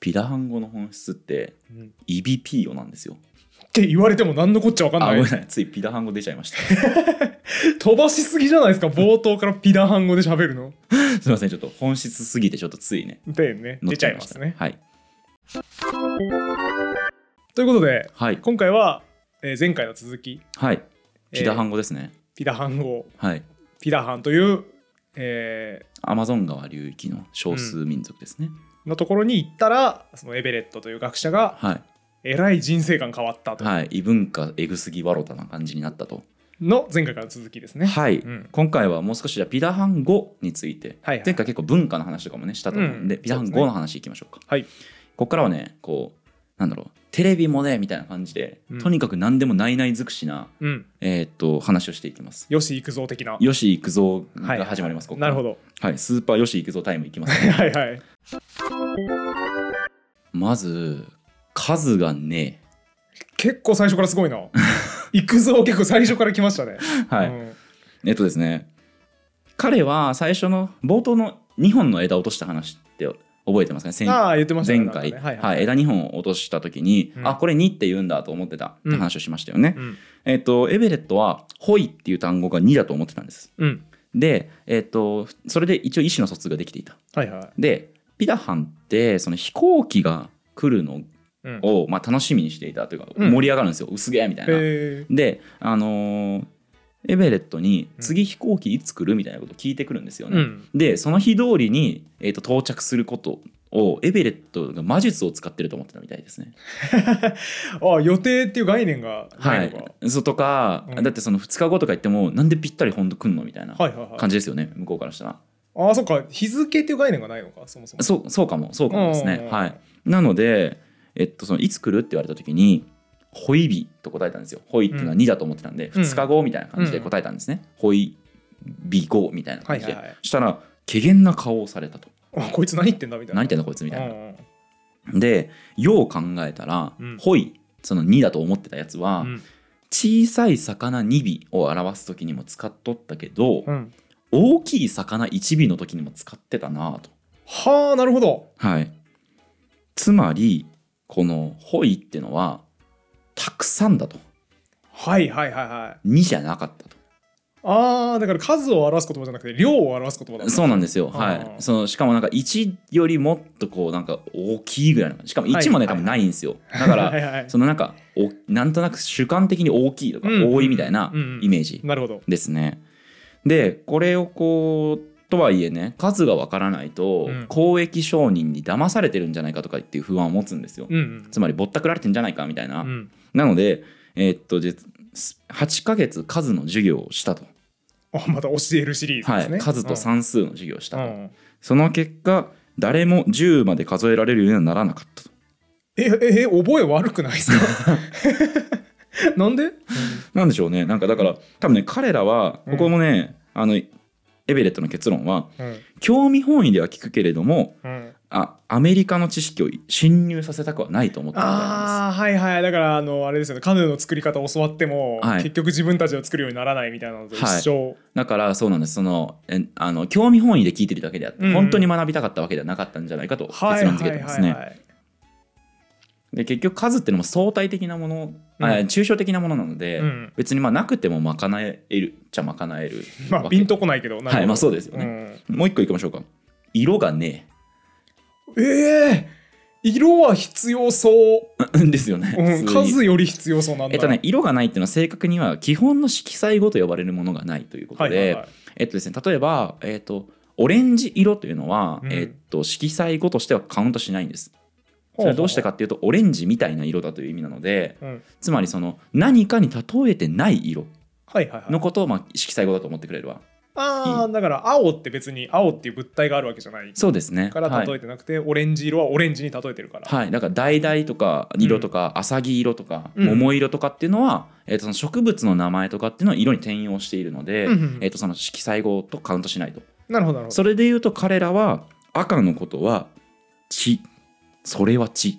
ピダハン語の本質ってうん。イビピーヨなんですよ。って言われても何のこっちゃ分かんない。なさい。ついピダハン語出ちゃいました。飛ばしすぎじゃないですか？冒頭からピダハン語で喋るの。すいません。ちょっと本質すぎてちょっとついねでね。出ちゃいますね。はい。ということではい。今回は、えー前回の続き。はい。ピダハン語ですね、ピダハン語はい。ピダハンという、えアマゾン川流域の少数民族ですね、ーのところに行ったらそのエベレットという学者がはい。えらい人生観変わったと、はい。異文化エグすぎわろたな感じになったと。の前回からの続きですね。はい、うん。今回はもう少しじゃあピダハン語について、はいはい。前回結構文化の話とかもねしたと思うん。で、うんピダハン語の話いきましょうか。はい。ここからはねこうなんだろうテレビもねみたいな感じで、うん。とにかく何でもないない尽くしな、うん、えーっと話をしていきます。吉幾三的な。吉幾三はいが始まります、ここから。なるほど。はい。スーパー吉幾三タイムいきます、ね、はいはい。まず数がね結構最初からすごいな。幾三結構最初から来ましたね。はい、うん。えっとですね。彼は最初の冒頭の2本の枝を落とした話って覚えてますか？ね先ああ言ってましたね。前回、なんかね。はい枝2本を落とした時に、うん。あこれ2って言うんだと思ってた。って話をしましたよね、うん。えっとエベレットは「ホイ」っていう単語が2だと思ってたんです。うん。でえっとそれで一応意思の疎通ができていた。はいはい。でピダハンってその飛行機が来るのうん。を、まあ、楽しみにしていたというかうん。盛り上がるんですよ、薄毛みたいな、えであのーエベレットにうん。次飛行機いつ来るみたいなことを聞いてくるんですよね、うん。でその日通りに、えー、と到着することをエベレットが魔術を使ってると思ってたみたいですね。ああ予定っていう概念がなはいのか。い、そうとか、うん。だってその2日後とか言ってもなんでぴったり本当来んのみたいなはいはいはい。感じですよね、向こうからしたら。ああそっか日付っていう概念がないのかそもそも。そうそうかもそうかもですね。うんはい、なので、えっと、そのいつ来るって言われた時に「ホイビ」と答えたんですよ。ホイっていうのは2だと思ってたんで、うん2日後みたいな感じで答えたんですね。ホイビ後みたいな感じで。はいはいしたら怪げな顔をされたと。あこいつ何言ってんだみたいな。何言ってんだこいつみたいな。うんでよう考えたら、うんホイその2だと思ってたやつは、うん小さい魚2尾を表す時にも使っとったけど、うん。大きい魚1尾の時にも使ってたなと。はあなるほど。はい、つまりこの「ホイ」ってのはたくさんだと。はいはいはいはい。2じゃなかったと。ああだから数を表す言葉じゃなくて量を表す言葉だそうなんですよ、あはい。ー、そのしかもなんか1よりもっとこうなんか大きいぐらいの。しかも1もね、はい多分ないんですよ。だからはい。そのなんかおなんとなく主観的に大きいとかうん多いみたいなうんうん。イメージなるほど。ですね。でこれをこうとはいえね数がわからないと、うん公益商人に騙されてるんじゃないかとかっていう不安を持つんですよ。うんうん。つまりぼったくられてんじゃないかみたいな。うんなので、えーっと実8ヶ月数の授業をしたと、あまた教えるシリーズはい、ですね。数と算数の授業をしたと、うんその結果誰も10まで数えられるようにはならなかったと。えええ覚え悪くないですか？なんで、なんでしょうね。なんかだから多分ね彼らはうんここもね、あのエベレットの結論はうん。興味本位では聞くけれどもうん、あアメリカの知識を侵入させたくはないと思ったいなんああはいはい。だからあのあれですよね。カヌーの作り方を教わっても、はい。結局自分たちを作るようにならないみたいなのと一緒、ですだからそうなんです。そのえあの興味本位で聞いてるだけであって、うん。本当に学びたかったわけではなかったんじゃないかと結論付けてますね。はいで結局数っていうのも相対的なもの、あうん。抽象的なものなので、うん。別にまあなくても賄えるっちゃ賄える まあピンとこないけどはいまあそうですよね。うん。もう一個いきましょうか。色がねえ。え色は必要そう、え ですよね、数より必要そうなんだ。えっとね色がないっていうのは正確には基本の色彩語と呼ばれるものがないということで、はいはいはい。えっとですね例えばえっとオレンジ色というのは、うん。えっと色彩語としてはカウントしないんですそれはどうしてかっていうとオレンジみたいな色だという意味なのでうん。つまりその何かに例えてない色はいはいはい。のことをまあ色彩語だと思ってくれるわああだから青って別に青っていう物体があるわけじゃない。そうですね。からはい例えてなくて、オレンジ色はオレンジに例えてるから、はい、だから橙とか色とか浅木色とかうん。桃色とかっていうのは、えー、とその植物の名前とかっていうのを色に転用しているので、うんうんえー、とその色彩語とカウントしないと。なるほどなるほど。それで言うと彼らは赤のことは血それは血。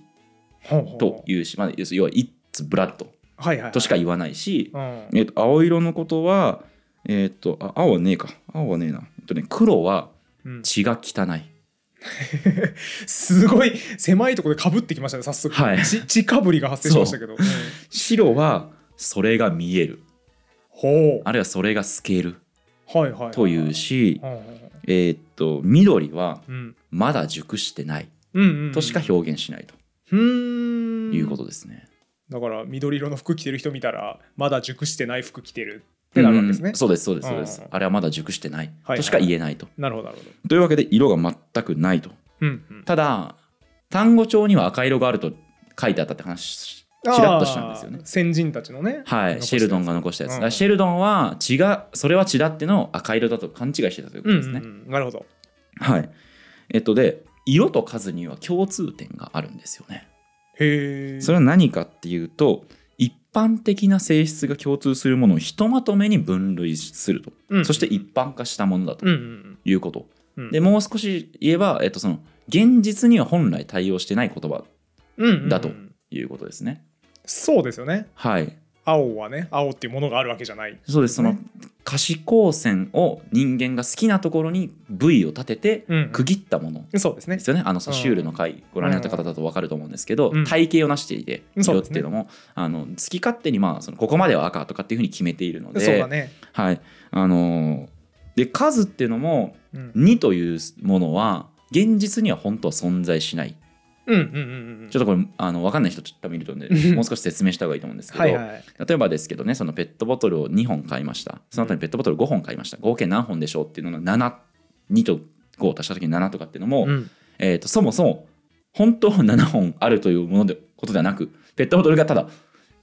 というし、まあ、要は It's blood としか言わないし、うん。えー、と青色のことはえっ、とあ青はねえか。青はねえな、えっとね、黒はうん。血が汚い。すごい狭いところでかぶってきましたね早速、はい。ち血かぶりが発生しましたけど、う。ん白はそれが見える。ほう。あるいはそれが透ける。はいはいはいというし、えーっと緑はうん。まだ熟してない。うんうんうんとしか表現しないと。うーん。いうことですね。だから緑色の服着てる人見たらまだ熟してない服着てるってなるわけですね、うんそうですそうですそうです。うんあれはまだ熟してない。はいとしか言えないと。なるほどなるほど。というわけで色が全くないと。うんうん。ただ単語帳には赤色があると書いてあったって話ちらっとしたんですよね。先人たちのね。はい、シェルドンが残したやつ、うん。シェルドンは血がそれは血だってのを赤色だと勘違いしてたということですね。うんうんうん。なるほど。はい。えっとで色と数には共通点があるんですよね。へえそれは何かっていうと一般的な性質が共通するものをひとまとめに分類すると、うんそして一般化したものだとうんうんいうこと、うんでもう少し言えば、えっと、その現実には本来対応してない言葉うんうんうんだということですね。そうですよねはい青はね青っていうものがあるわけじゃない。そうです。そのね可視光線を人間が好きなところに部位を立ててうん区切ったもの。そうですね。ですよね。あのソシュールの回ご覧になった方だと分かると思うんですけど、うん。体型をなしていて色っていうのも、あの好き勝手にまあそのここまでは赤とかっていうふうに決めているのでそうだね。はい。あのーで数っていうのもうん。2というものは現実には本当は存在しないうんうんうんうん。ちょっとこれあの分かんない人ちょっと見るとねうん。もう少し説明した方がいいと思うんですけど、はいはい。例えばですけどねそのペットボトルを2本買いました。その後にペットボトル5本買いました。合計何本でしょうっていうのが72と5を足した時に7とかっていうのも、うん。えー、とそもそも本当は7本あるというものでことではなくペットボトルがただ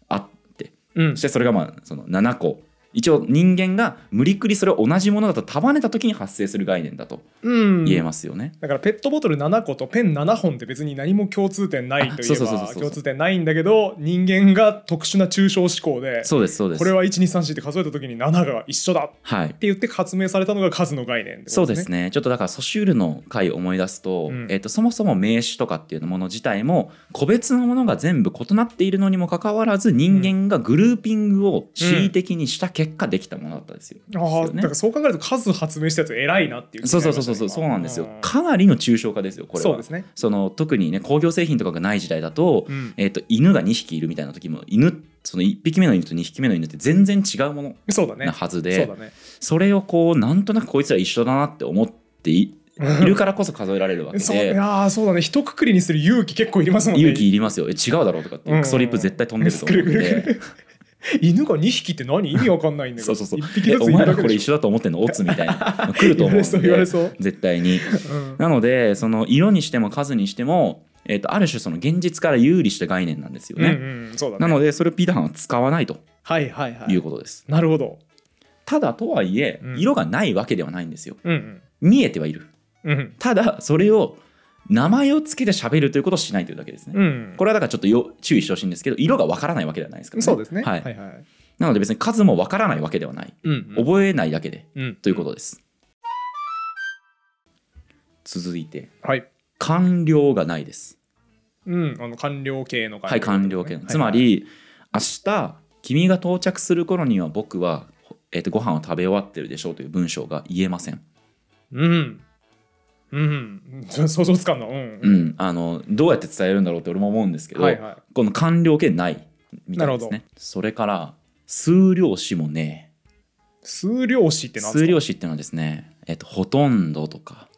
あってうん。そしてそれがまあその7個一応人間が無理くりそれを同じものだと束ねた時に発生する概念だとうん。言えますよね。だからペットボトル7個とペン7本って別に何も共通点ないというそうそうそうそう。ば共通点ないんだけど人間が特殊な抽象思考でそうですそうです。これは1234って数えた時に7が一緒だってはい言って発明されたのが数の概念ってことそうですね。ちょっとだからソシュールの回を思い出すと,、うん。えー、とそもそも名詞とかっていうもの自体も個別のものが全部異なっているのにもかかわらず人間がグルーピングを恣意的にした結果できたものだったんですよ。ああね。だからそう考えると数発明したやつ偉いなっていう気そうそうそうそうそうなんですよ。今かなりの抽象化ですよこれは。そうですね。その特にね工業製品とかがない時代だと,、うん。えー、と犬が2匹いるみたいな時も犬その1匹目の犬と2匹目の犬って全然違うものそうだね。なはずで、ね。それをこうなんとなくこいつら一緒だなって思ってい いるからこそ数えられるわけそういでやーそうだね。一括りにする勇気結構いりますもんね。勇気いりますよ。え違うだろうとかってうん。クソリップ絶対飛んでると思うんでる犬が2匹って何？意味わかんないんだけど。そうそうそう。1匹ずついえお前らこれ一緒だと思ってんの？オツみたいな。来ると思うん言われそう言われで絶対に。うん。なのでその色にしても数にしても、えー、とある種その現実から有利した概念なんですよね、うんうんそうだね。なのでそれをピーターハンは使わないと。はいはいはい。いうことです、なるほど。ただとはいえうん。色がないわけではないんですよ。うん。見えてはいる。うんうん。ただそれを名前をつけて喋るということをしないというだけですね、うん。これはだからちょっとよ注意してほしいんですけど色がわからないわけではないですからね。そうですね。はい。はいはい。なので別に数もわからないわけではない。うん覚えないだけでうん。ということです、続いて。はい。完了がないです。うん。あの官僚系のはい完了形、はいはい。つまり明日君が到着する頃には僕は、えー、とご飯を食べ終わってるでしょうという文章が言えません、うんうん。想像つかんな。うん。うん。あのどうやって伝えるんだろうって俺も思うんですけど、はいはい。この完了形ないみたいですね。それから数量詞もね数量詞って何ですか？数量詞っていうのはですね、えっとほとんどとか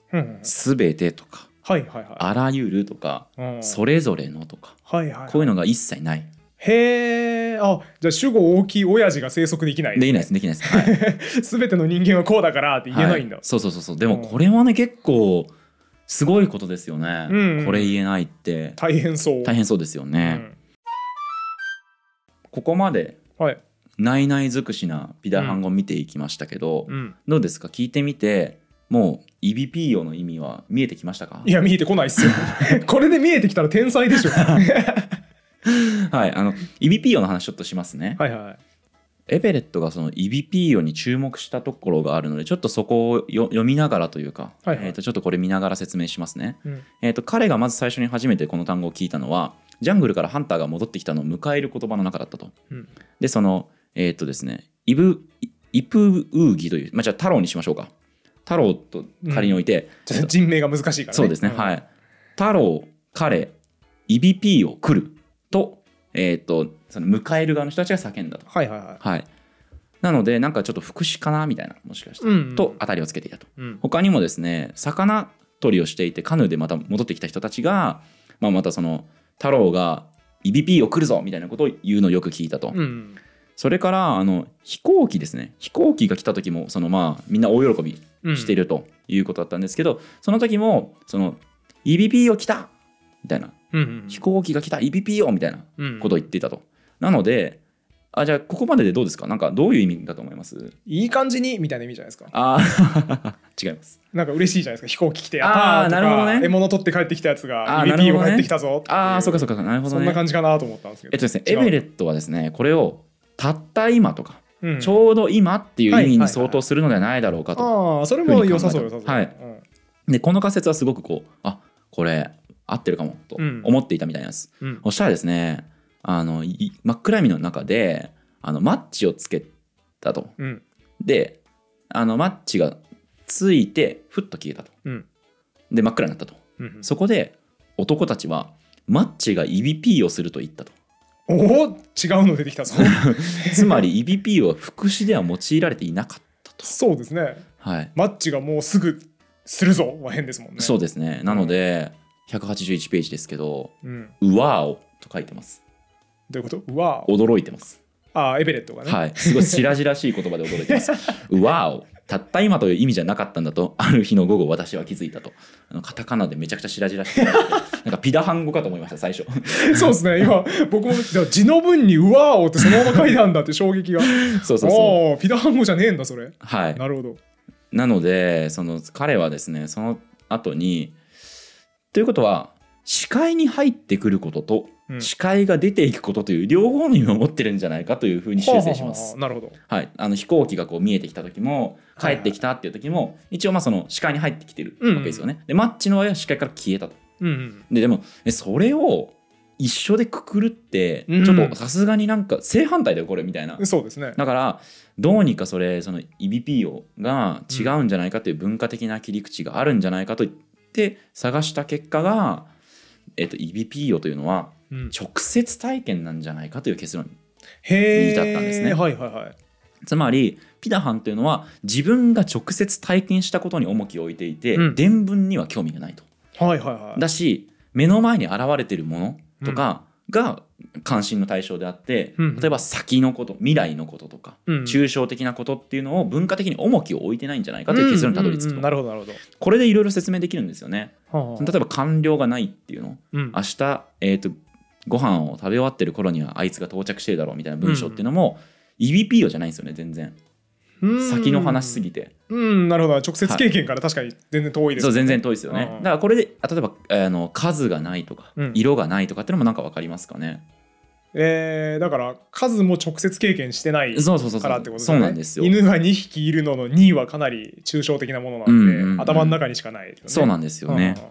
すべてとかはいはいはい。あらゆるとかうん。それぞれのとかはいはいこういうのが一切ない。へえあじゃあ主語大きい親父が生息できない。できないですできないです、はい。すべての人間はこうだからって言えないんだ、はい。そうそうそうそう。でもこれはね結構すごいことですよね、うん。これ言えないって。大変そう。大変そうですよね、ここまでうん、はい、ないない尽くしなピダハン語を見ていきましたけど、うん、どうですか？聞いてみてもうイビピーヨの意味は見えてきましたか？いや見えてこないっすよ。これで見えてきたら天才でしょ はいあのイビピーヨの話ちょっとしますね、はいはい。エベレットがそのイビピーヨに注目したところがあるのでちょっとそこをよ読みながらというか、はいはい。えー、とちょっとこれ見ながら説明しますね、うん。えー、と彼がまず最初に初めてこの単語を聞いたのはジャングルからハンターが戻ってきたのを迎える言葉の中だったと。うん。でそのえっ、とですねイブイプウーギという、まあ、じゃあ太郎にしましょうか。太郎と仮に置いて、ちょっと人名が難しいからね。そうですね、はい。太郎彼イビピーを来ると,、えー、とその迎える側の人たちが叫んだと。はいはいはい。はい、なのでなんかちょっと副詞かなみたいなもしかしたら、うんうん。と当たりをつけていたと。うん。他にもですね魚取りをしていてカヌーでまた戻ってきた人たちが、まあ、またその太郎がイビピーを来るぞみたいなことを言うのをよく聞いたと。うんそれからあの飛行機ですね。飛行機が来た時もそのまあみんな大喜びうんしているということだったんですけど、その時もその EBP を来たみたいなうん。うん飛行機が来た EBP をみたいなうん。ことを言っていたと。なのであじゃあここまででどうですか？なんかどういう意味だと思います？いい感じにみたいな意味じゃないですか？あー。違います。なんか嬉しいじゃないですか？飛行機来てやったあーーとなるほどね。か獲物取って帰ってきたやつがあーなる EVP ほどね。を帰ってきたぞああそうかそうかなるほどそんなね。感じかなと思ったんですけど。えっとですねエベレットはですねこれをたった今とか、うん。ちょうど今っていう意味にはいはいはい相当するのではないだろうかと。ああそれも良さそう良さそう。はい。でこの仮説はすごくこうあこれ合ってるかもとうん思っていたみたいなんです。うんうんそしたらですねあのい真っ暗闇の中であのマッチをつけたと。うんであのマッチがついてふっと消えたと。うんで真っ暗になったと。うんそこで男たちはマッチが EBP をすると言ったと。おお違うの出てきたぞ つまり EBP は副詞では用いられていなかったと。そうですねはい、マッチがもうすぐするぞは変ですもんねそうですね。なので181ページですけどうん「うわーお」と書いてます。どういうこと？うわ驚いてます。ああエベレットがね。はい、すごい白々しい言葉で驚いてます。うわーおたった今という意味じゃなかったんだとある日の午後私は気づいたと。あのカタカナでめちゃくちゃ白々しいなんかピダハン語かと思いました最初。そうですね。今僕もじゃあ字の文にうわーおってそのまま書いたんだって衝撃が。そうそうそう。ピダハン語じゃねえんだそれ。はい。なるほど。なのでその彼はですねその後にということは視界に入ってくることとうん視界が出ていくことという両方の意味を持ってるんじゃないかというふうに修正しますはあは。なるほどはい、あの飛行機がこう見えてきた時も帰はいはいってきたっていう時も一応まあその視界に入ってきてるうんわけですよね。でマッチの場合は視界から消えたと。うんうんででもえそれを一緒でくくるってうんちょっとさすがになんか正反対だよこれみたいな。そうですねだからどうにかそれその EBPO が違うんじゃないかという文化的な切り口があるんじゃないかと言って探した結果が、えっと EBPO というのはうん。直接体験なんじゃないかという結論に至ったんですね。はいはいはい。つまりピダハンというのは自分が直接体験したことに重きを置いていて、うん。伝聞には興味がないと。はいはいはい。だし目の前に現れてるものとかが関心の対象であって、うん。例えば先のこと未来のこととか、うん。抽象的なことっていうのを文化的に重きを置いてないんじゃないかという結論にたどり着くと、うん。うん。うんなるほどなるほど。これでいろいろ説明できるんですよね。はあはあ。例えば官僚がないっていうの。うん。明日、えー、とご飯を食べ終わってる頃にはあいつが到着してるだろうみたいな文章っていうのも、EBPO じゃないんですよね全然。うん。先の話すぎて、うんなるほど。直接経験から確かに全然遠いですそう全然遠遠いですよね、うん。だからこれであ例えばあの数がないとか、うん。色がないとかっていうのもなんか分かりますかねえー、だから数も直接経験してないそうそうそうそう。からってことですね。そうなんですよ。犬が2匹いるのの2はかなり抽象的なものなんで、うんうんうん。頭の中にしかないね、そうなんですよね、うん。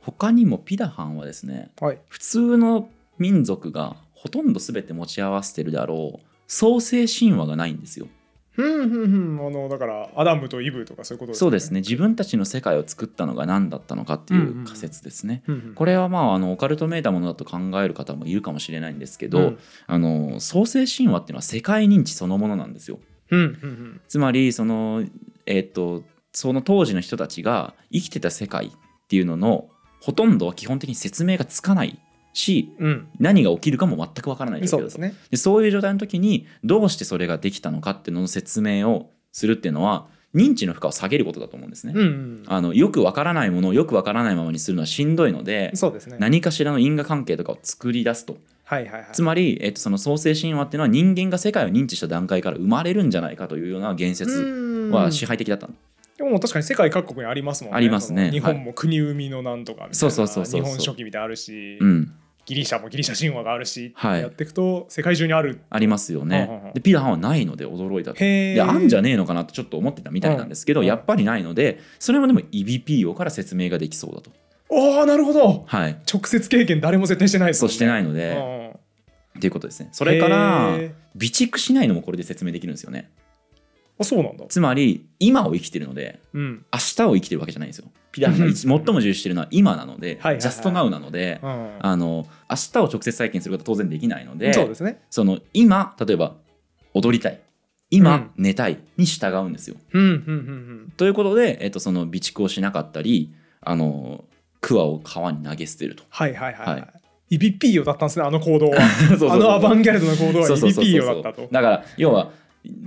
他にもピダハンはですねはい。普通の民族がほとんど全て持ち合わせてるであろう創世神話がないんですよふんふんふんあのだからアダムとイブとかそういうことですそうですね。自分たちの世界を作ったのが何だったのかっていう仮説ですね、ふんこれはまああのオカルトめいたものだと考える方もいるかもしれないんですけど、うん。あの創世神話っていうのは世界認知そのものなんですよ。ふんふんふん。つまりそのえっ、とその当時の人たちが生きてた世界っていうののほとんどは基本的に説明がつかないしうん。何が起きるかも全くわからない状況だと。そうですね。でそういう状態の時にどうしてそれができたのかっていうのの説明をするっていうのは認知の負荷を下げることだと思うんですね。うんうんあのよくわからないものをよくわからないままにするのはしんどいのでそうですね。何かしらの因果関係とかを作り出すと。はいはいはい。つまり、えっと、その創世神話っていうのは人間が世界を認知した段階から生まれるんじゃないかというような言説うん。は支配的だったの、でも確かに世界各国にありますもんね。ありますね。日本も国生みのなんとかみたいな、そうそうそうそうそう。日本書紀みたいあるし、うん、ギリシャもギリシャ神話があるし、はいやっていくと世界中にある。ありますよはあはあはねあ。でピダハンはないので驚いたと。へえ。であんじゃねえのかなとちょっと思ってたみたいなんですけど、うんやっぱりないのでそれもでも EBPO から説明ができそうだと。おおなるほど。はい、直接経験誰も絶対してないですね。そうしてないのうで、んっていうことですね。それからへ備蓄しないのもこれで説明できるんですよね。あそうなんだつまり今を生きてるのでうん明日を生きてるわけじゃないんですよピダハンが一最も重視してるのは今なので、はいジャストナウなので、うん。あの明日を直接体験することは当然できないのでそうですね。その今例えば踊りたい。今、寝たいに従うんですよ。うんうんうんということで、えっと、その備蓄をしなかったりあのクワを川に投げ捨てると。はいはいはい、は、はい。イビピーヨだったんですねあの行動は。あのアバンギャルドの行動はそうそうそうそうイビピーヨだったと。だから要は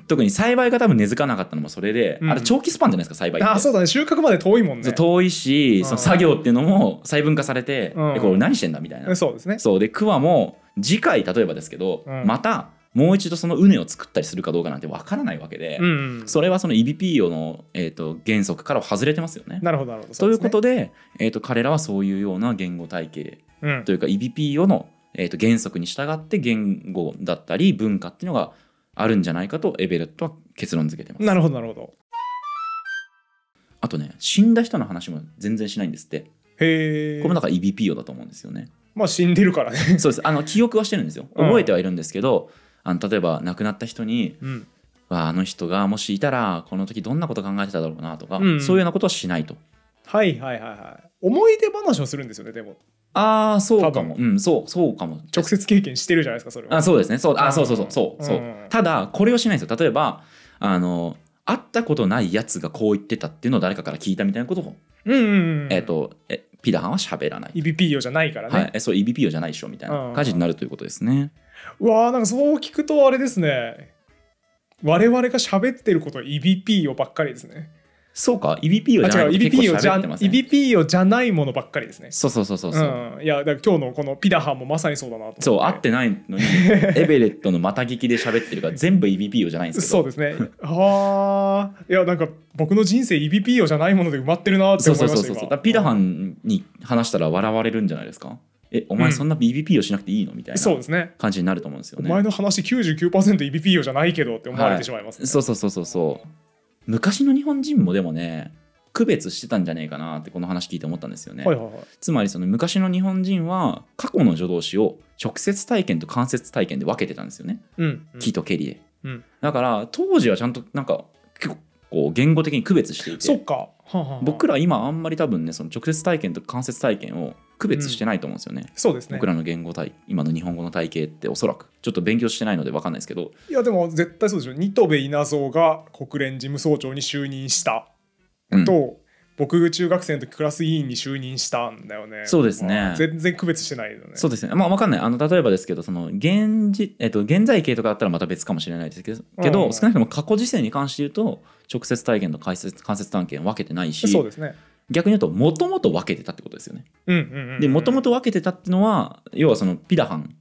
特に栽培が多分根付かなかったのもそれで、うん。あれ長期スパンじゃないですか栽培って。あそうだね。収穫まで遠いもんね。遠いし、うん。その作業っていうのも細分化されて、うん。えこれ何してんだみたいな。そうですね。そう。でクワも次回例えばですけど、うん。またもう一度その畝を作ったりするかどうかなんてわからないわけで、うんうん。それはその EBPO の、えー、と原則からは外れてますよね。なるほどなるほど。ということでで、えー、と彼らはそういうような言語体系というか EBPO の、えー、と原則に従って言語だったり文化っていうのがあるんじゃないかとエベレットは結論付けてます。なるほどなるほど。あとね死んだ人の話も全然しないんですって。へえこれもだから EBPO だと思うんですよね。まあ死んでるからね。そうです。あの記憶はしてるんですよ。うん。覚えてはいるんですけど、あの例えば亡くなった人にうん。あの人がもしいたらこの時どんなこと考えてただろうなとか、うん。そういうようなことはしないと。はいはいはいはい思い出話をするんですよねでも。ああそうか多も、うん、そうそうかも。直接経験してるじゃないですかそれは。あそうですねそううんあそうそう。そうそうそう、うん。ただこれをしないんですよ。例えばあの会ったことないやつがこう言ってたっていうのを誰かから聞いたみたいなことを、うんうんうんえっ、とえピダハンは喋らない、イビピーヨじゃないからね、はい、えそう EBPO じゃないでしょみたいな感じになるということですね、うわーなんかそう聞くとあれですね。我々が喋ってることはイビピーヨばっかりですねそうか EBPO あじゃない違うイビピーヨじゃ結構喋ってませんイビピーヨじゃないものばっかりですね。そうそうそうそうそう、うん、いやだ今日のこのピダハンもまさにそうだなとそう合って。ないのにエベレットのまた聞きで喋ってるから全部 EBPO じゃないんですけど。そうですね。はあ。いやなんか僕の人生イビピーヨじゃないもので埋まってるなってそう思いましたそうそうそうだからピダハンに話したら笑われるんじゃないですか。えお前そんな EBPO しなくていいのみたいなそうですね。感じになると思うんですよね。お前の話99%イビピーヨじゃないけどって思われてしまいます、ね。そうそうそうそうそう昔の日本人もでもね区別してたんじゃねえかなってこの話聞いて思ったんですよね、はいはいはい。つまりその昔の日本人は過去の助動詞を直接体験と間接体験で分けてたんですよね、うんうん。木とケリで、うん。だから当時はちゃんとなんか結構言語的に区別していそってか、はあは僕ら今あんまり多分ねその直接体験と間接体験を区別してないと思うんですよね、そうですね。僕らの言語体今の日本語の体系っておそらくちょっと勉強してないので分かんないですけど。いやでも絶対そうでしょ。新渡戸稲造が国連事務総長に就任した。うん。と、僕中学生の時クラス委員に就任したんだよね。そうですね。まあ全然区別してないよね。そうですね。まあ分かんない。あの例えばですけどその現時、えっと、現在形とかだったらまた別かもしれないですけど,、けどうん。少なくとも過去時世に関して言うと直接体験と間接間接体験分けてないしそうですね。逆に言うともともと分けてたってことですよね。うんうんでもともと分けてたってのは要はそのピダハン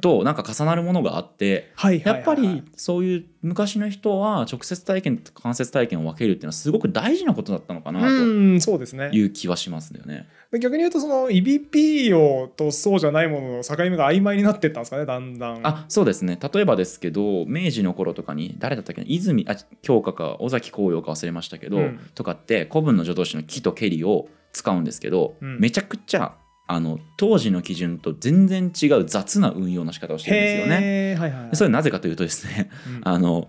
となんか重なるものがあってやっぱりそういう昔の人は直接体験と間接体験を分けるっていうのはすごく大事なことだったのかなとうんそうですね。いう気はしますよね。で逆に言うとそのイビピーヨとそうじゃないものの境目が曖昧になってったんですかねだんだん。あそうですね。例えばですけど明治の頃とかに誰だったっけな泉あ京香か尾崎紅葉か忘れましたけど、うん。とかって古文の助動詞の「木」と「けり」を使うんですけど、うん。めちゃくちゃあの当時の基準と全然違う雑な運用の仕方をしてるんですよね。はいはいそれはなぜかというとですねうん。あの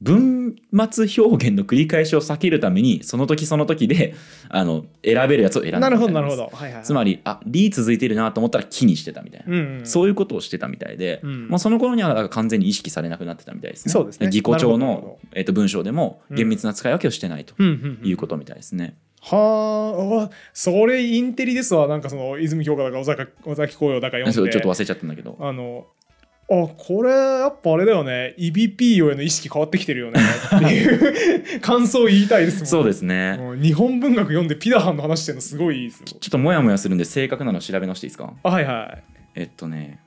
文末表現の繰り返しを避けるためにその時その時であの選べるやつを選んだな。るないるほど、はいはいはい、つまりあ「り」続いてるなと思ったら「木」にしてたみたいな、うんうん、そういうことをしてたみたいで、うん。もうその頃には完全に意識されなくなってたみたいですね。そうですね。義語帳の、えっと文章でもうん。厳密な使い分けをしてないとうんうんうん。いうことみたいですね。はあそれインテリですわ。なんかその泉鏡花だか尾崎紅葉だか読んで。ちょっと忘れちゃったんだけど。あのあこれやっぱあれだよね。EBP への意識変わってきてるよね。っていう感想を言いたいですもんそうですね。日本文学読んでピダハンの話してるのすごい。いいですよちょっとモヤモヤするんで正確なの調べ直していいですか？あはいはい。えっとね、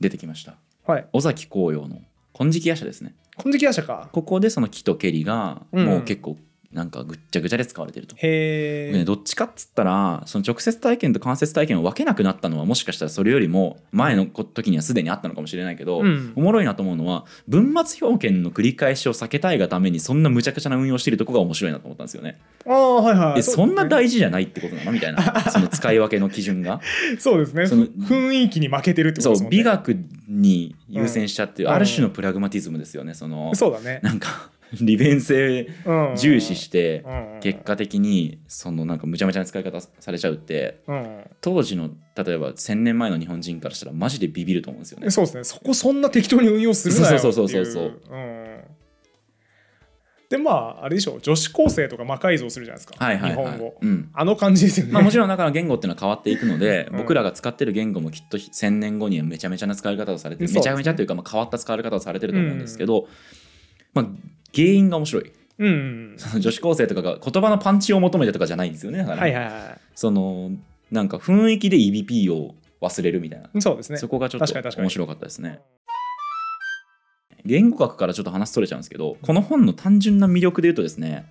出てきました。はい。尾崎紅葉の金色夜叉ですね。金色夜叉か。ここでその木とケリがうん。もう結構なんかぐっちゃぐちゃで使われてると。へえね、どっちかっつったらその直接体験と間接体験を分けなくなったのはもしかしたらそれよりも前の時にはすでにあったのかもしれないけど、うん。おもろいなと思うのは文末表現の繰り返しを避けたいがためにそんなむちゃくちゃな運用してるとこが面白いなと思ったんですよね。ああはいはい。えそんな事大事じゃないってことなの？みたいな。その使い分けの基準が。そうですね。その雰囲気に負けてるってこそうとですもんね。美学に優先しちゃってる、うん。ある種のプラグマティズムですよね。そのそうだね。なんか 利便性うん重視してうん結果的にそのなんかむちゃむちゃな使い方されちゃうってうん。当時の例えば1,000年前の日本人からしたらマジでビビると思うんですよね。そうですね。そこそんな適当に運用するなよっていそうそうそうそうそう。うん。でまああれでしょ女子高生とか魔改造するじゃないですか、はいはいはい。日本語。うん。あの感じですよね、まあ、もちろんだから言語っていうのは変わっていくので、うん。僕らが使ってる言語もきっと1,000年後にはめちゃめちゃな使い方をされてね。めちゃめちゃというかまあ変わった使われ方をされてると思うんですけど、まあ、原因が面白い。うん。うんその女子高生とかが言葉のパンチを求めてとかじゃないんですよね。だから、はいはいはそのなんか雰囲気で EBP を忘れるみたいな、いそうですね。そこがちょっと面白かったですね。言語学からちょっと話それちゃうんですけどこの本の単純な魅力で言うとですね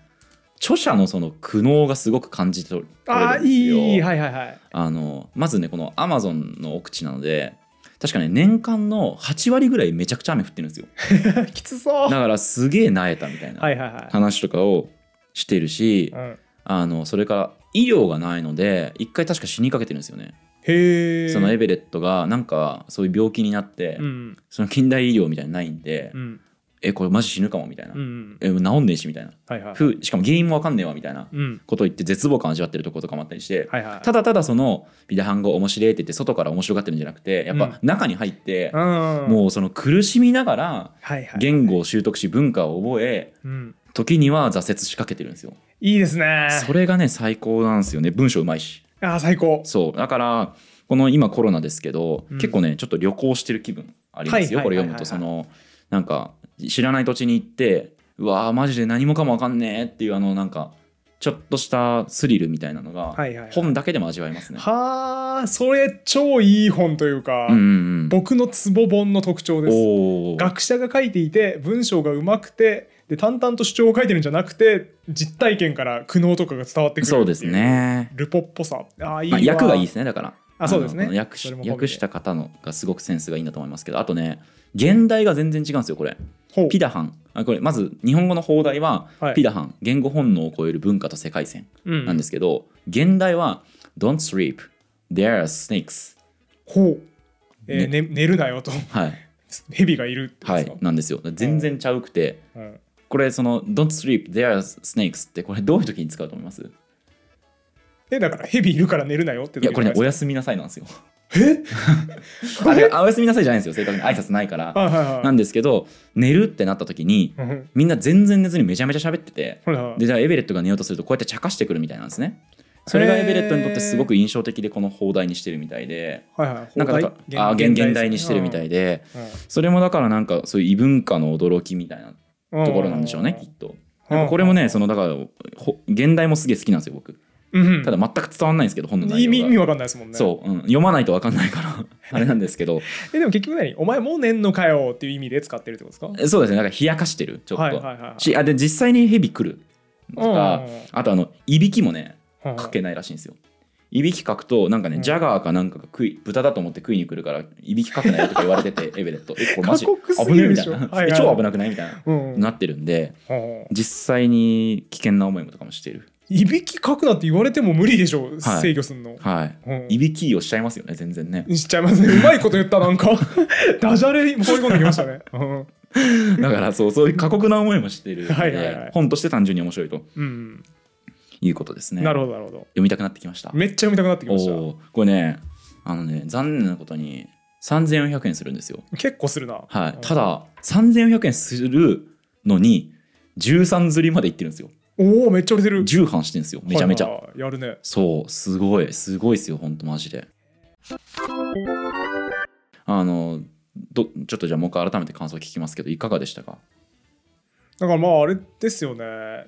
著者のその苦悩がすごく感じ取れるんですよ。ああいいいいはいはいはい。あのまずねこのアマゾンの奥地なので確かね年間の8割ぐらいめちゃくちゃ雨降ってるんですよ。きつそう。だからすげえなえたみたいな話とかをしてるし、うん。あのそれから医療がないので一回確か死にかけてるんですよね、へえ。そのエベレットがなんかそういう病気になって、うんその近代医療みたいなのないんで、うんえこれマジ死ぬかもみたいな、うんえ治んねえしみたいな。はいはいしかも原因もわかんねえわみたいな。うん。ことを言って絶望感味わってるところとかもあったりして、はいはいただただそのビダハン語面白いって言って外から面白がってるんじゃなくてやっぱ中に入って、うんもうその苦しみながら言語を習得し文化を覚えうん。時には挫折しかけてるんですよ。いいですね。それがね最高なんですよね。文章うまいし。あー最高。そう。だからこの今コロナですけど、うん。結構ねちょっと旅行してる気分ありますよ、これ読むとそのなんか知らない土地に行ってうわーマジで何もかもわかんねえっていうあのなんかちょっとしたスリルみたいなのがはいはいはい。本だけでも味わえますね。はあそれ超いい本というか、うんうんうん、僕のツボ本の特徴です。おー。学者が書いていて文章がうまくてで淡々と主張を書いてるんじゃなくて実体験から苦悩とかが伝わってくるっていそうですね。ルポっぽさ。あーいいまあ、わ役がいいですねだからあそうですね。訳し訳した方のがすごくセンスがいいんだと思いますけどあとね現代が全然違うんですよこれ。ピダハン。あこれまず日本語の放題は、はい。ピダハン。言語本能を超える文化と世界線うん。なんですけど、現代は Don't sleep. There are snakes. ほう、えーね。ね寝るなよと。はい、蛇がいるはい。なんですよ。全然ちゃうくて。うんこれその Don't sleep. There are snakes ってこれどういう時に使うと思います？えだから蛇いるから寝るなよっていやこれねおややすみなさいなんですよ。え？あおやすみなさいじゃないんですよ正確に。挨拶ないから。はいはいはい。なんですけど寝るってなった時にうん。みんな全然寝ずにめちゃめちゃ喋っててでじゃあエベレットが寝ようとするとこうやって茶化してくるみたいなんですね。それがエベレットにとってすごく印象的でこの放題にしてるみたいで。はいはい。なんかあ現現代にしてるみたいで。それもだからなんかそういう異文化の驚きみたいなところなんでしょうねきっと。これもねそのだからほ現代もすげえ好きなんですよ僕うん。ただ全く伝わんないんですけど本の内意味意味容がわかんないですもんね。そう、うん、読まないと分かんないから あれなんですけど。えでも結局何？お前もう寝んのかよっていう意味で使ってるってことですか？えそうですね。だから冷やかしてるちょっと、はいはいはいはい。しあで実際に蛇来るとかうんあとあのいびきもねうん書けないらしいんですよ。いびき書くとなんかね、うん。ジャガーかなんかが食い豚だと思って食いに来るからいびき書くなよとか言われてて エベレット。えこれマジ過酷す危ねえみたいな。はいはいえ超危なくないみたいな。うんうん。なってるんでうん。実際に危険な思いもとかもしてるいびきかくなって言われても無理でしょ、はい。制御すんの、はい。うん。いびきをしちゃいますよね全然ね。しちゃいます。ねうまいこと言ったなんか。ダジャレ放り込んできましたね。うん。だからそうそういう過酷な思いもしてるのではいはいはい。本として単純に面白いとうん、いうことですね。なるほどなるほど。読みたくなってきました。めっちゃ読みたくなってきました。これねあのね残念なことに3400円するんですよ。結構するな。はい、うん。ただ3400円するのに13釣りまでいってるんですよおおめっちゃ売れてる。重版してるんですよ。めちゃめちゃ、はいはいやるね。そうすごい。すごいですよほんとマジで。あのどちょっとじゃあもう一回改めて感想聞きますけどいかがでしたか？だからまああれですよね。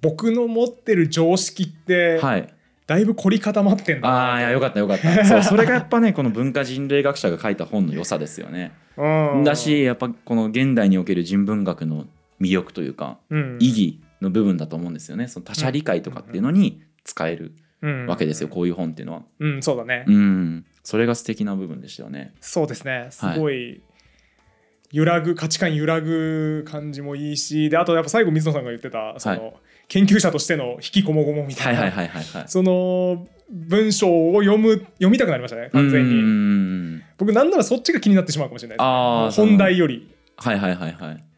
僕の持ってる常識ってはい。だいぶ凝り固まってんだな。ああいやよかったよかった。そうそれがやっぱねこの文化人類学者が書いた本の良さですよね。うん。だしやっぱこの現代における人文学の魅力というかうん。意義の部分だと思うんですよね。その他者理解とかっていうのに使えるうん。わけですよ、こういう本っていうのは。うんそうだね、うん。それが素敵な部分でしたよね。そうですね。すごい揺らぐ価値観揺らぐ感じもいいしであとやっぱ最後水野さんが言ってたその、は研究者としての引きこもごもみたな、はいいはいはいはいはい。その文章を読む読みたくなりましたね完全うにん僕なんならそっちが気になってしまうかもしれないね。本題より。はいはいはいはい。あ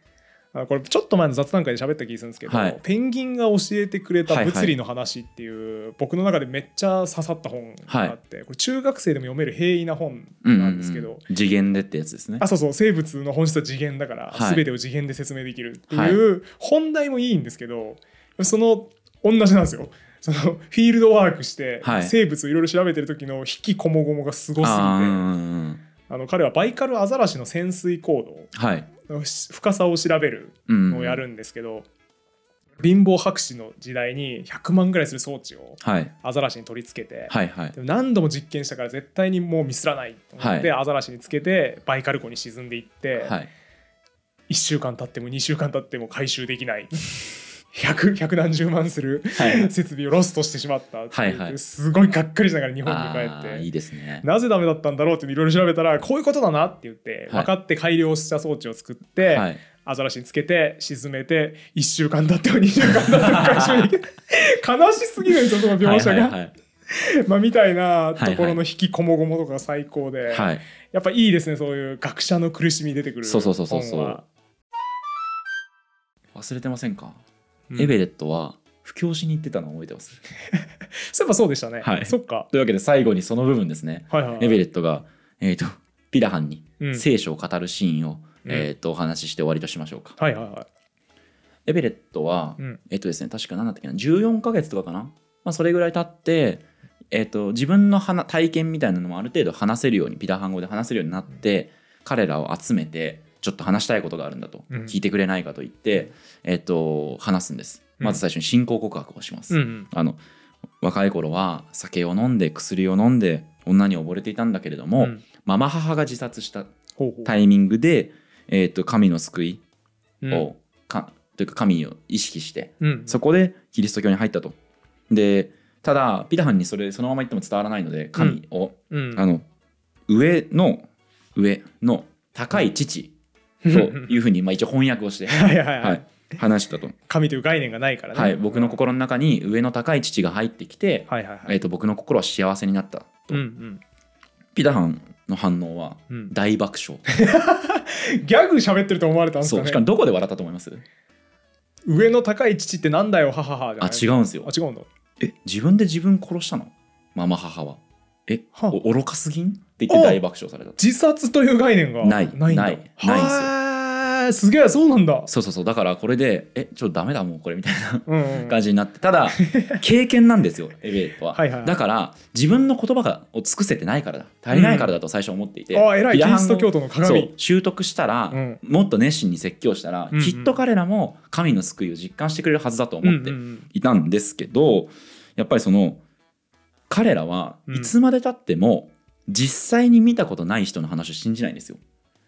これちょっと前の雑談会で喋った気がするんですけど、はい。ペンギンが教えてくれたはいはい。物理の話っていう、僕の中でめっちゃ刺さった本があって、これ中学生でも読める平易な本うんなんですけど、うんうん次元でってやつですね。あそうそう生物の本質は次元だから、はい。全てを次元で説明できるっていう本題もいいんですけどその同じなんですよ。そのフィールドワークしてはい。生物をいろいろ調べてる時の引きこもごもがすごすぎて、あの彼はバイカルアザラシの潜水行はい深さを調べるうん。のをやるんですけど、貧乏博士の時代に100万ぐらいする装置をはい。アザラシに取り付けて、はいはい。でも何度も実験したから絶対にもうミスらないと思って、はアザラシにつけてバイカル湖に沈んでいって、はい。1週間経っても2週間経っても回収できない100 100何十万するはい。設備をロストしてしまったっはいはい。すごいがっかりしながら日本にあ帰ーいいって。ですね。なぜダメだったんだろうっていろいろ調べたらこういうことだなって言ってはい。分かって改良した装置を作って、はい。アザラシにつけて沈めて1週間経っても2週間経っても回収できない悲しすぎるんですよその描写が、はいはい まあみたいなとこはいはいろの引きこもごもとか最高で、はい。はいやっぱいいですねそういう学者の苦しみ出てくるそうそうそうそう忘れてませんか、うん。エベレットは布教しに行ってたの覚えてます？そういえばそうでしたね、はい。そっか。というわけで最後にその部分ですね。はいはいはい。エベレットが、えー、とピラハンにうん。聖書を語るシーンを、うん。えー、とお話しして終わりとしましょうか、はいはいはい。エベレットは、うん。えっ、とですね確か何だったっけな？14ヶ月とかかな、まあ、それぐらい経って、えー、と自分の話体験みたいなのもある程度話せるようにピラハン語で話せるようになって、彼らを集めてちょっと話したいことがあるんだと、うん。聞いてくれないかと言って、えー、と話すんです。うん。まず最初に信仰告白をします、うんうん。あの若い頃は酒を飲んで薬を飲んで女に溺れていたんだけれども、うん。ママ母が自殺したタイミングで、えー、と神の救いうん。を、かというか神を意識してうん。そこでキリスト教に入ったと。でただピタハンにそれそのまま言っても伝わらないので神を、うん。あの上の上の高い父というふうにまあ一応翻訳をして、はいはい話したと、神という概念がないからね、はい、僕の心の中に上の高い父が入ってきて、はいはいはい、えー、と僕の心は幸せになったと、うんうん。ピタハンの反応はうん、大爆笑。ギャグ喋ってると思われたんですかね。そうしかもどこで笑ったと思います？上の高い父ってなんだよははあ違うんですよ。あ違うんだ。え自分で自分殺したの？ママ母は。えはお愚かすぎん？って言って大爆笑された。自殺という概念がないないないないんですよ。すげえそうなんだ。そうそうそう。だからこれでえちょっとダメだもうこれみたいなうんうん感じになって。ただ 経験なんですよエベレットは。はいはいはい。だから自分の言葉がを尽くせてないからだ。足りないからだと最初思っていて、あ偉い。キリスト教徒のそう鏡習得したら、うん。もっと熱心に説教したら、うんうん。きっと彼らも神の救いを実感してくれるはずだと思ってうんうんいたんですけど、やっぱりその彼らはうん。いつまでたっても実際に見たことない人の話を信じないんですよ。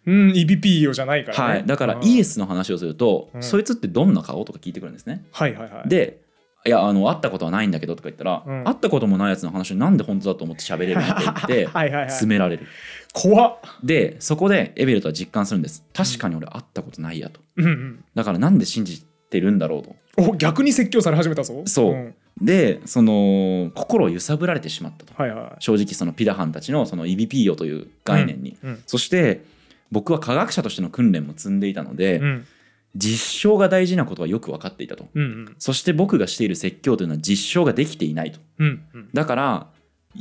うん、イビピーヨじゃないからね。はい、だからうんイエスの話をすると、うんそいつってどんな顔とか聞いてくるんですね？はいはいはい。でいやあの会ったことはないんだけどとか言ったら、うん会ったこともないやつの話をなんで本当だと思って喋れるのって言って はいはいはい。詰められる。怖っ。でそこでエベルトは実感するんです確かに俺会ったことないやとうんうん。だからなんで信じてるんだろうとお逆に説教され始めたぞ。そうんでその心を揺さぶられてしまったと。はいは正直そのピダハンたちのそのイビピーヨという概念に、い。うん。そして僕は科学者としての訓練も積んでいたので、うん。実証が大事なことはよく分かっていたと。うんうん。そして僕がしている説教というのは実証ができていないと。うんうん。だから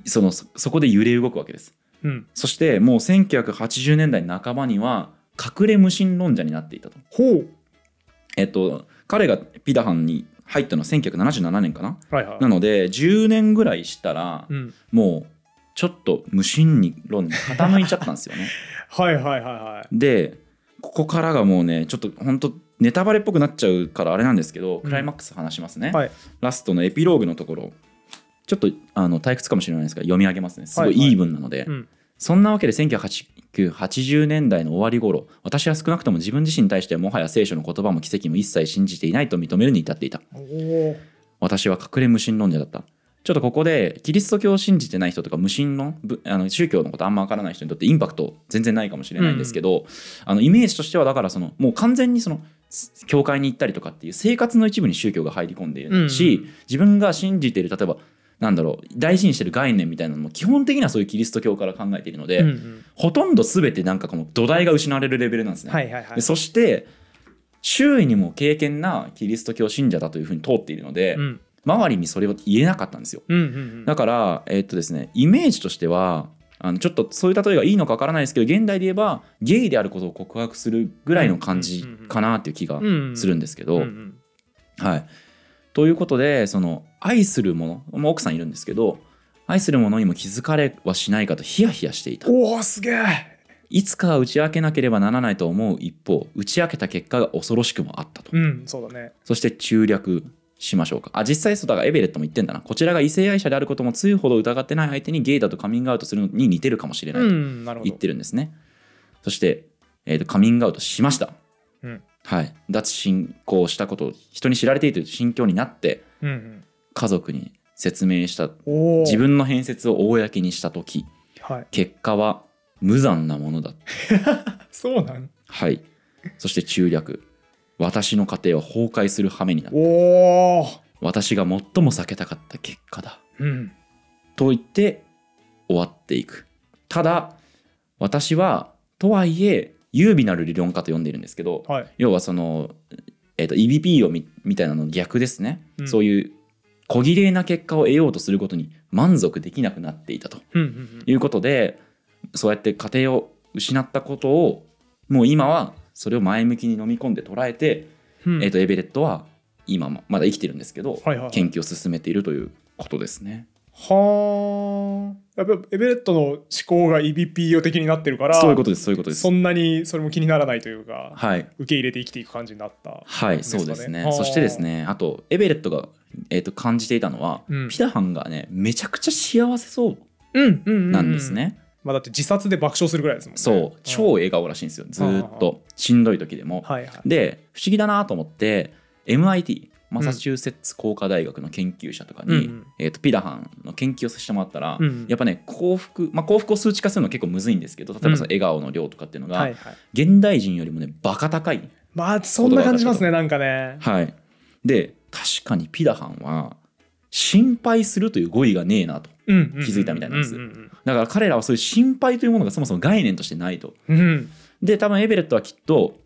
そのそそこで揺れ動くわけです。うん。そしてもう1980年代半ばには隠れ無神論者になっていたと。ほう。えっと彼がピダハンに入ったのは1977年かな？はいはい。なので10年ぐらいしたらうん。もうちょっと無神論に傾いちゃったんですよね。はいはいはいはい。でここからがもうねちょっと本当ネタバレっぽくなっちゃうからあれなんですけど、クライマックス話しますね、はい。ラストのエピローグのところ。ちょっとあの退屈かもしれないですが読み上げますね。すごいはいはい。いい文なので、うん。そんなわけで1980 1980年代の終わり頃私は少なくとも自分自身に対してはもはや聖書の言葉も奇跡も一切信じていないと認めるに至っていた。私は隠れ無神論者だった。ちょっとここでキリスト教を信じてない人とか無神論ぶあの宗教のことあんま分からない人にとってインパクト全然ないかもしれないんですけど、あのイメージとしてはだからそのもう完全にその教会に行ったりとかっていう生活の一部に宗教が入り込んでいるし、うん。自分が信じている例えばなんだろう大事にしてる概念みたいなのも基本的にはそういうキリスト教から考えているので、うんうん。ほとんど全てなんかこの土台が失われるレベルなんですね。はいはいはい。でそして周囲にも敬虔なキリスト教信者だというふうに通っているので、うん。周りにそれを言えなかったんですよ。うんうんうん。だから、えっとですね、イメージとしてはあのちょっとそういう例えがいいのかわからないですけど現代で言えばゲイであることを告白するぐらいの感じかなっていう気がするんですけど、はい。ということでその愛するもの、まあ、奥さんいるんですけど愛するものにも気づかれはしないかとヒヤヒヤしていた。おおすげえいつかは打ち明けなければならないと思う一方打ち明けた結果が恐ろしくもあったと。うんそうだねそして中略しましょうか。あ、実際そうだからエベレットも言ってんだな。こちらが異性愛者であることもついほど疑ってない相手にゲイだとカミングアウトするのに似てるかもしれなういと言ってるんですね。そして、えーと、カミングアウトしました。うんはい。脱信仰したことを人に知られているという心境になって、うんうん家族に説明した、自分の変説を公にしたとき、はい結果は無残なものだ。そうなん？はい。そして中略。私の家庭は崩壊する羽目になった。私が最も避けたかった結果だ。うんと言って終わっていくただ私はとはいえ優美なる理論家と呼んでいるんですけどはい。要はその、えー、と EBP をみみたいなのの逆ですね、うん。そういう小綺麗な結果を得ようとすることに満足できなくなっていたということでそうやって家庭を失ったことをもう今はそれを前向きに飲み込んで捉えて、うん。えー、とエベレットは今もまだ生きてるんですけど、はいはいはい。研究を進めているということですね。はあやっぱエベレットの思考が EBPO 的になってるからそういうことですそういうことです。そ。んなにそれも気にならないというか、はい。受け入れて生きていく感じになったはい、ねそうですね。は。あそしてですね、あと、エベレットが、えー、と感じていたのは、うん。ピダハンがね、めちゃくちゃ幸せそううんうんうんなんですね。まあだって自殺で爆笑するぐらいですもんね。そう、超ん。笑顔らしいんですよ、ずーっと。しんどい時でも。はいはい。で、不思議だなと思って、MIT、マサチューセッツ工科大学の研究者とかに、うんうん。えー、とピダハンの研究をさせてもらったら、うんやっぱね幸福、まあ、幸福を数値化するの結構むずいんですけど例えばそのうん笑顔の量とかっていうのが、はいはい。現代人よりもねバカ高い。まあそんな感じしますねなんかね。はい。で、確かにピダハンは、心配するという語彙がねえなと。うんうんうん気づいたみたいなんです。うんだから彼らはそういう心配というものがそもそも概念としてないと。うんうん。で、多分エベレットはきっと、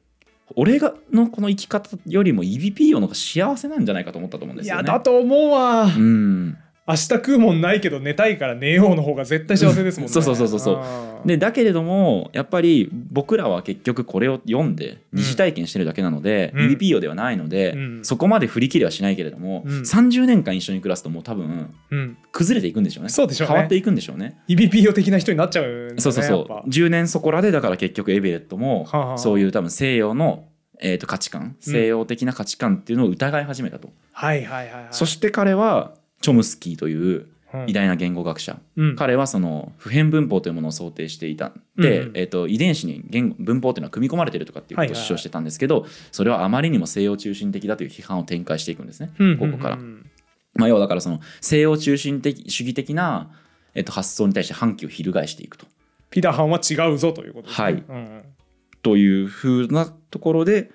俺がのこの生き方よりも EBPO の方が幸せなんじゃないかと思ったと思うんですよね。いやだと思うわうん。明日食うもんないけど寝たいから寝ようの方が絶対幸せですもんね。そうそうそうそうそう。でだけれどもやっぱり僕らは結局これを読んで二次体験してるだけなので、うん。EBPO ではないので、うん。そこまで振り切りはしないけれども、うん。30年間一緒に暮らすともう多分うん。崩れていくんでしょうね。そうでしょうね。変わっていくんでしょうね。EBPO 的な人になっちゃうんですそうそうそう。よねやっぱ。10年そこらでだから結局エベレットもそういう多分西洋の、えー、と価値観西洋的な価値観っていうのを疑い始めたと、はいはいはいはい。そして彼はチョムスキーといううん偉大な言語学者、うん。彼はその普遍文法というものを想定していた。で、うん。うんえー、と遺伝子に言語文法というのは組み込まれているとかっていうことを主張してたんですけど、それはあまりにも西洋中心的だという批判を展開していくんですね、うんここから。まあ、要はだからその西洋中心的主義的な、えっと発想に対して反旗を翻していくと。ピダハンは違うぞということですね。はい。うんうん。というふうなところで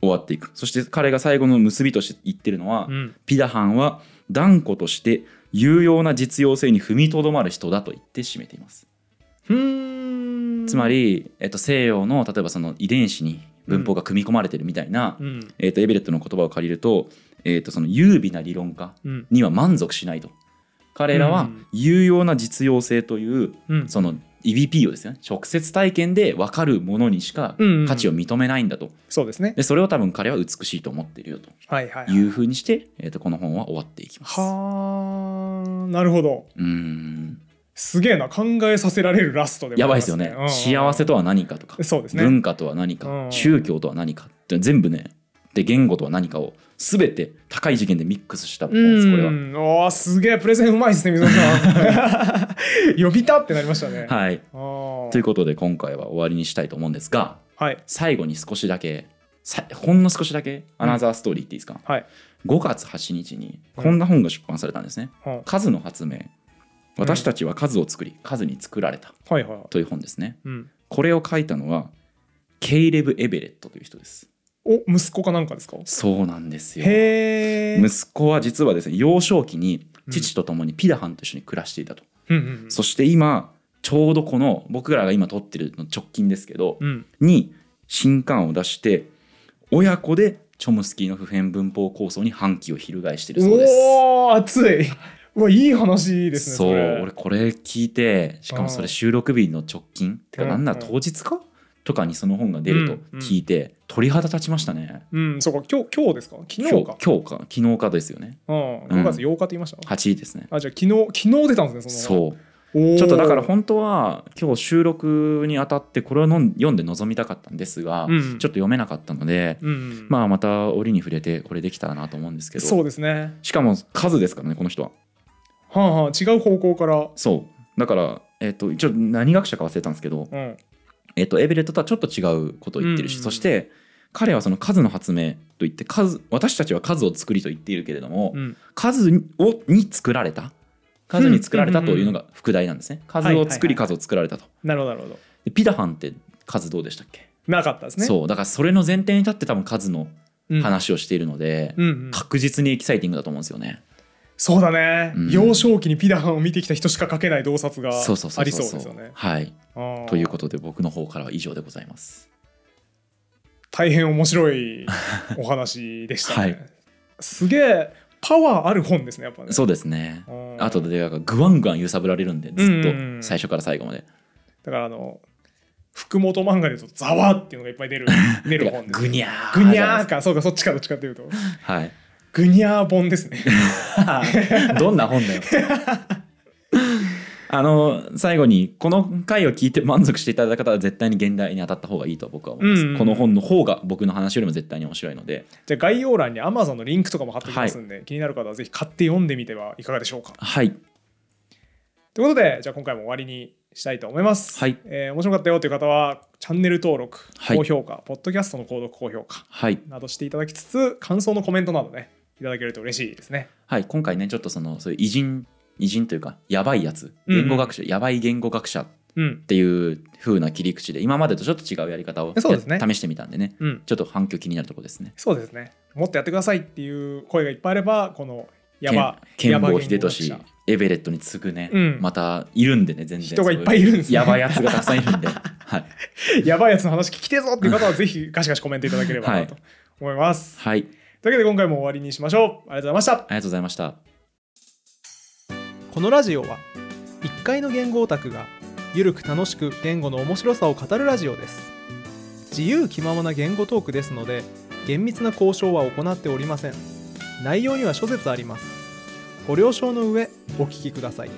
終わっていく。そして彼が最後の結びとして言ってるのは、うん。ピダハンは断固として有用な実用性に踏みとどまる人だと言って締めています。ふーん。つまり、えっと、西洋の例えばその遺伝子に文法が組み込まれてるみたいな、うん。えっと、エベレットの言葉を借りると,、えっとその優美な理論家うん。には満足しないと。彼らはうん。有用な実用性といううん。その EBP をですね直接体験で分かるものにしかうんうん。価値を認めないんだと。そうですね。でそれを多分彼は美しいと思っているよと。はいはいはい。いうふうにして、えー、とこの本は終わっていきます。はあなるほど。うーん。すげえな。考えさせられるラストでもやばいですよね、うん。幸せとは何かとか、そうですね。文化とは何か、うん。宗教とは何かって全部ね。で言語とは何かを全て高い次元でミックスしたこれは。ん。おーすげえプレゼンうまいですね水野さん。呼びたってなりましたね。はい、ということで今回は終わりにしたいと思うんですがはい。最後に少しだけさほんの少しだけアナザーストーリーっていいですか、はい。5月8日にこんな本が出版されたんですね。は数の発明私たちは数を作り数に作られたはいはい。という本ですね。うん。これを書いたのはケイレブ・エベレットという人です。お息子かなんかですか？そうなんですよ。息子は実はですね幼少期に父と共にピダハンと一緒に暮らしていたと、うんうんそして今ちょうどこの僕らが今撮ってるの直近ですけど、うん。に新刊を出して親子でチョムスキーの普遍文法構想に反旗を翻しているそうです。おお熱い。うわいい話ですねそうれ俺これ聞いてしかもそれ収録日の直近てかうんなん。なら当日か？とかにその本が出ると聞いて鳥肌立ちましたね。うんそうか。今日今日ですか？昨今日日か。今日か。昨日かですよね。うん。5月8日って言いました、8位ですね。あじゃあ昨日昨日出たんですねその。そう。うちょっとだから本当は今日収録にあたってこれを読んで臨みたかったんですが、うん。ちょっと読めなかったので、うんうん。まあまた折に触れてこれできたらなと思うんですけど。そうですね。しかも数ですからねこの人は。はあはあ違う方向から。そう。だから、えっと一応何学者か忘れたんですけど、うんえっとエベレットとはちょっと違うことを言ってるし、うん。そして彼はその数の発明といって数私たちは数を作りと言っているけれども、うん。数をに作られた？数に作られたというのが副題なんですね。数を作り数を作られたと。なるほどなるほど。でピダハンって数どうでしたっけ？なかったですね。そう。だからそれの前提に立って多分数のうん話をしているので、うんうん。確実にエキサイティングだと思うんですよね。そうだね、うん。幼少期にピダハンを見てきた人しか書けない洞察がそうそうそうありそうですよね。はい。ということで僕の方からは以上でございます。大変面白い お話でしたね、はい。すげえパワーある本ですねやっぱね。そうですね。うん。あとでグワングワン揺さぶられるんでずっと最初から最後まで。だからあの福本漫画でとざわっていうのがいっぱい出る 出る本ですグニャーグニャーか。そうかそっちかどっちかっていうと。はい。グニャー本ですね。どんな本だよ。あの最後にこの回を聞いて満足していただいた方は絶対に現代に当たった方がいいと僕は思います、うんうん。この本の方が僕の話よりも絶対に面白いので。じゃあ概要欄に Amazon のリンクとかも貼っておきますんで、気になる方はぜひ買って読んでみてはいかがでしょうか。はい。ということでじゃあ今回も終わりにしたいと思います、はい。えー面白かったよという方はチャンネル登録はい。高評価、ポッドキャストの購読高評価はい。などしていただきつつ感想のコメントなどねいただけると嬉しいですね。はい今回ねちょっとそのそういう偉人偉人というかやばいやつうんうん。言語学者、やばい言語学者っうん。ていう風な切り口で今までとちょっと違うやり方をね。や試してみたんでね。うん。ちょっと反響気になるところですね。そうですね。もっとやってくださいっていう声がいっぱいあればこのやばやばケンケンボー言語学者。秀俊エベレットに次ぐね、うん。またいるんでね全然。人がいっぱいいるんですね。やばいやつがたくさんいるんで。はい、やばいやつの話聞きてえぞっていう方はぜひガシガシコメントいただければなと 思います、はい、というわけで今回も終わりにしましょう。ありがとうございました。ありがとうございました。このラジオは1階の言語オタクがゆるく楽しく言語の面白さを語るラジオです。自由気ままな言語トークですので厳密な交渉は行っておりません内容には諸説ありますご了承の上お聞きください